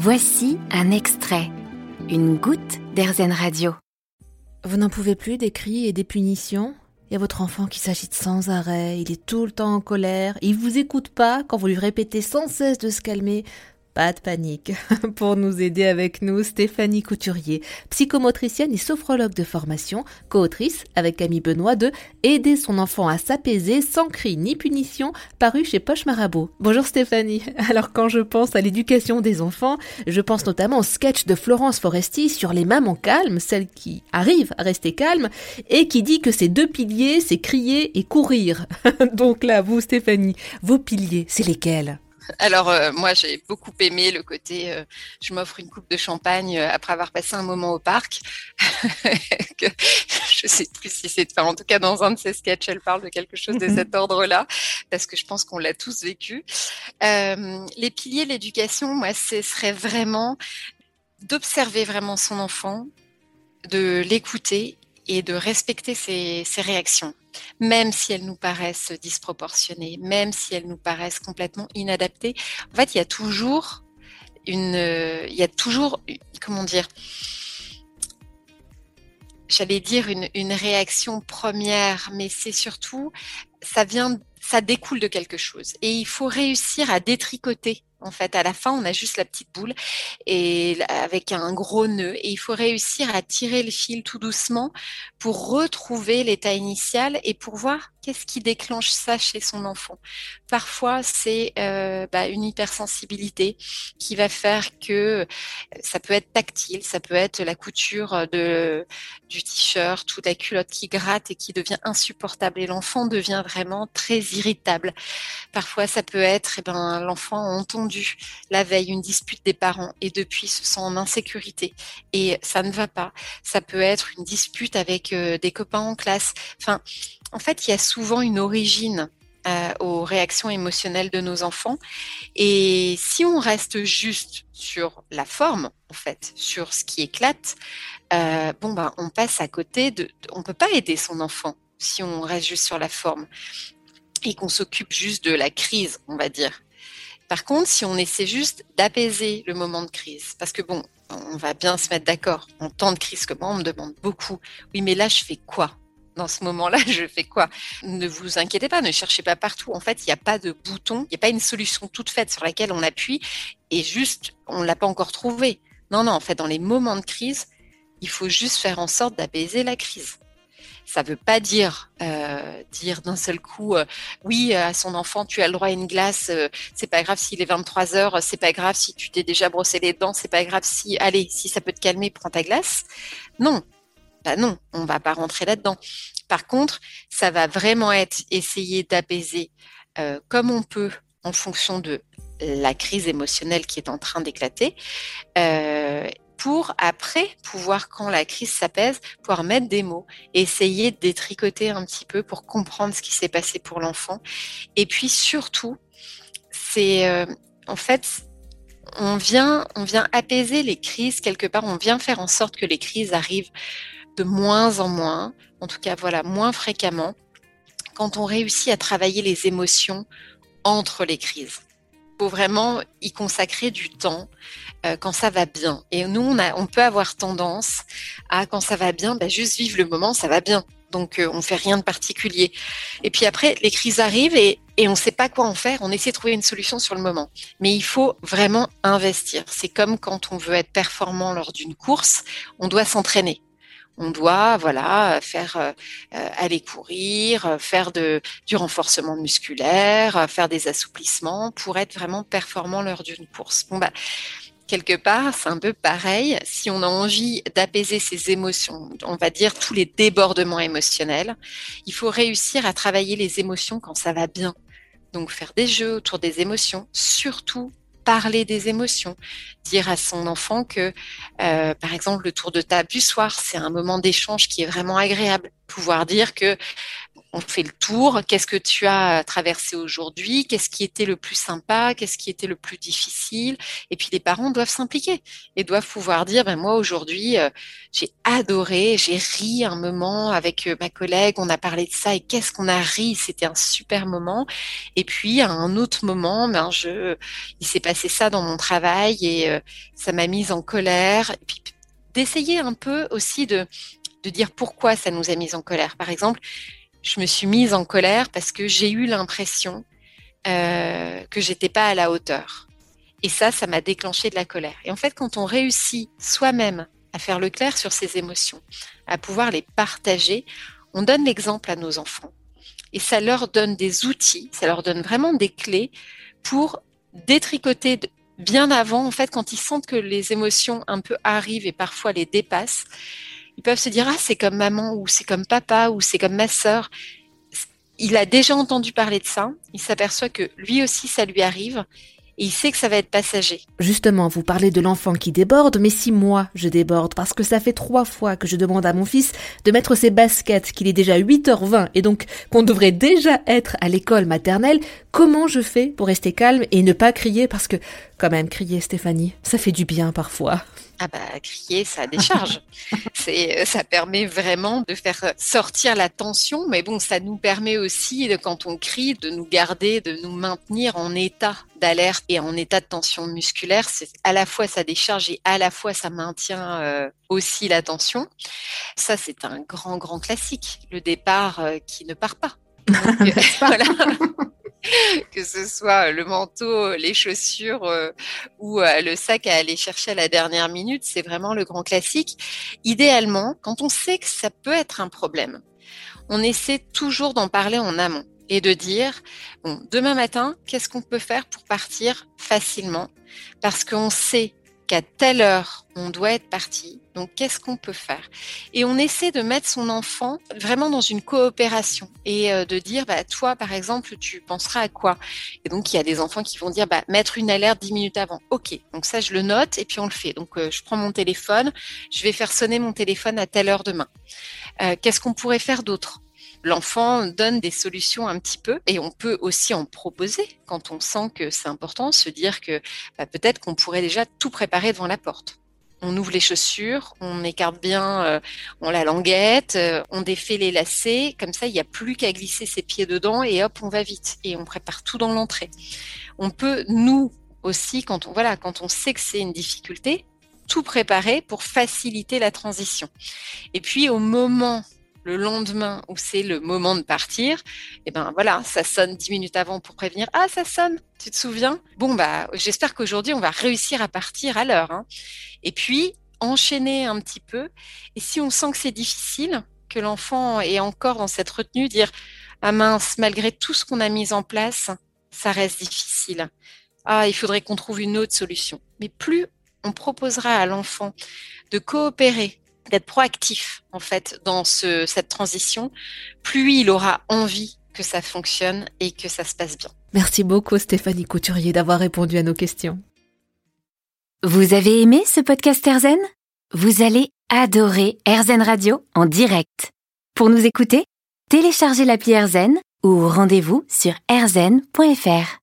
Voici un extrait, une goutte d'Airzen Radio. Vous n'en pouvez plus des cris et des punitions Il y a votre enfant qui s'agite sans arrêt, il est tout le temps en colère, il vous écoute pas quand vous lui répétez sans cesse de se calmer. Pas de panique. Pour nous aider avec nous, Stéphanie Couturier, psychomotricienne et sophrologue de formation, co-autrice avec Camille Benoît de Aider son enfant à s'apaiser sans cri ni punition, paru chez Poche Marabout. Bonjour Stéphanie. Alors quand je pense à l'éducation des enfants, je pense notamment au sketch de Florence Foresti sur les mamans calmes, celles qui arrivent à rester calmes, et qui dit que ces deux piliers, c'est crier et courir. Donc là, vous Stéphanie, vos piliers, c'est lesquels? Alors euh, moi j'ai beaucoup aimé le côté euh, je m'offre une coupe de champagne euh, après avoir passé un moment au parc. que, je sais plus si c'est enfin, en tout cas dans un de ses sketchs elle parle de quelque chose de mhm. cet ordre-là parce que je pense qu'on l'a tous vécu. les piliers de l'éducation, moi ce serait vraiment d'observer vraiment son enfant, de l'écouter et de respecter ses réactions même si elles nous paraissent disproportionnées, même si elles nous paraissent complètement inadaptées. En fait, il y a toujours une, il y a toujours, comment dire, j'allais dire une, une réaction première, mais c'est surtout, ça vient, ça découle de quelque chose. Et il faut réussir à détricoter en fait, à la fin, on a juste la petite boule et avec un gros nœud. Et il faut réussir à tirer le fil tout doucement pour retrouver l'état initial et pour voir qu'est-ce qui déclenche ça chez son enfant. Parfois, c'est euh, bah, une hypersensibilité qui va faire que ça peut être tactile, ça peut être la couture du t-shirt ou de la culotte qui gratte et qui devient insupportable. Et l'enfant devient vraiment très irritable. Parfois, ça peut être, eh ben, l'enfant a la veille une dispute des parents et depuis se sent en insécurité et ça ne va pas. Ça peut être une dispute avec euh, des copains en classe. Enfin, en fait, il y a souvent une origine euh, aux réactions émotionnelles de nos enfants. Et si on reste juste sur la forme, en fait, sur ce qui éclate, euh, bon ben, on passe à côté. On peut pas aider son enfant si on reste juste sur la forme et qu'on s'occupe juste de la crise, on va dire. Par contre, si on essaie juste d'apaiser le moment de crise, parce que bon, on va bien se mettre d'accord, en temps de crise comme moi, on me demande beaucoup, oui, mais là, je fais quoi dans ce moment-là, je fais quoi? Ne vous inquiétez pas, ne cherchez pas partout. En fait, il n'y a pas de bouton, il n'y a pas une solution toute faite sur laquelle on appuie et juste, on ne l'a pas encore trouvé. Non, non, en fait, dans les moments de crise, il faut juste faire en sorte d'apaiser la crise. Ça ne veut pas dire euh, dire d'un seul coup euh, oui à son enfant tu as le droit à une glace, euh, c'est pas grave s'il est 23 heures, c'est pas grave si tu t'es déjà brossé les dents, c'est pas grave si allez si ça peut te calmer prends ta glace. Non, bah non, on va pas rentrer là-dedans. Par contre, ça va vraiment être essayer d'apaiser comme on peut en fonction de la crise émotionnelle qui est en train d'éclater pour après pouvoir, quand la crise s'apaise, pouvoir mettre des mots, essayer de détricoter un petit peu pour comprendre ce qui s'est passé pour l'enfant. Et puis surtout, c'est euh, en fait, on vient, on vient apaiser les crises quelque part, on vient faire en sorte que les crises arrivent de moins en moins, en tout cas voilà, moins fréquemment, quand on réussit à travailler les émotions entre les crises faut vraiment y consacrer du temps euh, quand ça va bien. Et nous, on, peut avoir tendance à, quand ça va bien, bah, juste vivre le moment, ça va bien. Donc, euh, on fait rien de particulier. Et puis après, les crises arrivent et on ne sait pas quoi en faire. On essaie de trouver une solution sur le moment. Mais il faut vraiment investir. C'est comme quand on veut être performant lors d'une course, on doit s'entraîner on doit voilà faire euh, aller courir, faire de, du renforcement musculaire, faire des assouplissements pour être vraiment performant lors d'une course. Bon bah quelque part, c'est un peu pareil. Si on a envie d'apaiser ses émotions, on va dire tous les débordements émotionnels, il faut réussir à travailler les émotions quand ça va bien. Donc faire des jeux autour des émotions, surtout parler des émotions, dire à son enfant que, euh, par exemple, le tour de table du soir, c'est un moment d'échange qui est vraiment agréable. Pouvoir dire que on fait le tour. Qu'est-ce que tu as traversé aujourd'hui Qu'est-ce qui était le plus sympa Qu'est-ce qui était le plus difficile Et puis les parents doivent s'impliquer et doivent pouvoir dire ben moi aujourd'hui euh, j'ai adoré, j'ai ri un moment avec euh, ma collègue, on a parlé de ça et qu'est-ce qu'on a ri, c'était un super moment. Et puis à un autre moment, ben je il s'est passé ça dans mon travail et euh, ça m'a mise en colère. Et puis d'essayer un peu aussi de de dire pourquoi ça nous a mis en colère. Par exemple, je me suis mise en colère parce que j'ai eu l'impression euh, que j'étais pas à la hauteur. Et ça, ça m'a déclenché de la colère. Et en fait, quand on réussit soi-même à faire le clair sur ses émotions, à pouvoir les partager, on donne l'exemple à nos enfants. Et ça leur donne des outils, ça leur donne vraiment des clés pour détricoter bien avant, en fait, quand ils sentent que les émotions un peu arrivent et parfois les dépassent, ils peuvent se dire ah c'est comme maman ou c'est comme papa ou c'est comme ma sœur. Il a déjà entendu parler de ça. Il s'aperçoit que lui aussi ça lui arrive et il sait que ça va être passager. Justement, vous parlez de l'enfant qui déborde, mais si moi je déborde, parce que ça fait trois fois que je demande à mon fils de mettre ses baskets, qu'il est déjà 8h20 et donc qu'on devrait déjà être à l'école maternelle, comment je fais pour rester calme et ne pas crier? Parce que, quand même, crier Stéphanie, ça fait du bien parfois. Ah bah crier, ça décharge. c'est, euh, ça permet vraiment de faire sortir la tension, mais bon, ça nous permet aussi, de, quand on crie, de nous garder, de nous maintenir en état d'alerte et en état de tension musculaire. C'est à la fois ça décharge et à la fois ça maintient euh, aussi la tension. Ça, c'est un grand, grand classique. Le départ euh, qui ne part pas? voilà. que ce soit le manteau, les chaussures euh, ou euh, le sac à aller chercher à la dernière minute, c'est vraiment le grand classique. Idéalement, quand on sait que ça peut être un problème, on essaie toujours d'en parler en amont et de dire, bon, demain matin, qu'est-ce qu'on peut faire pour partir facilement? Parce qu'on sait qu'à telle heure, on doit être parti. Donc, qu'est-ce qu'on peut faire? Et on essaie de mettre son enfant vraiment dans une coopération et euh, de dire, bah, toi, par exemple, tu penseras à quoi? Et donc, il y a des enfants qui vont dire, bah, mettre une alerte dix minutes avant. OK, donc ça, je le note et puis on le fait. Donc, euh, je prends mon téléphone, je vais faire sonner mon téléphone à telle heure demain. Euh, qu'est-ce qu'on pourrait faire d'autre? L'enfant donne des solutions un petit peu et on peut aussi en proposer quand on sent que c'est important, se dire que bah, peut-être qu'on pourrait déjà tout préparer devant la porte. On ouvre les chaussures, on écarte bien, euh, on la languette, euh, on défait les lacets, comme ça il n'y a plus qu'à glisser ses pieds dedans et hop on va vite et on prépare tout dans l'entrée. On peut nous aussi quand on voilà quand on sait que c'est une difficulté tout préparer pour faciliter la transition. Et puis au moment le lendemain où c'est le moment de partir, eh ben voilà, ça sonne dix minutes avant pour prévenir. Ah, ça sonne, tu te souviens? Bon bah, j'espère qu'aujourd'hui on va réussir à partir à l'heure. Hein. Et puis enchaîner un petit peu. Et si on sent que c'est difficile, que l'enfant est encore dans cette retenue, dire ah mince, malgré tout ce qu'on a mis en place, ça reste difficile. Ah, il faudrait qu'on trouve une autre solution. Mais plus on proposera à l'enfant de coopérer d'être proactif en fait dans ce, cette transition, plus il aura envie que ça fonctionne et que ça se passe bien. Merci beaucoup Stéphanie Couturier d'avoir répondu à nos questions. Vous avez aimé ce podcast Erzen Vous allez adorer Erzen Radio en direct. Pour nous écouter, téléchargez l'appli Erzen ou rendez-vous sur erzen.fr.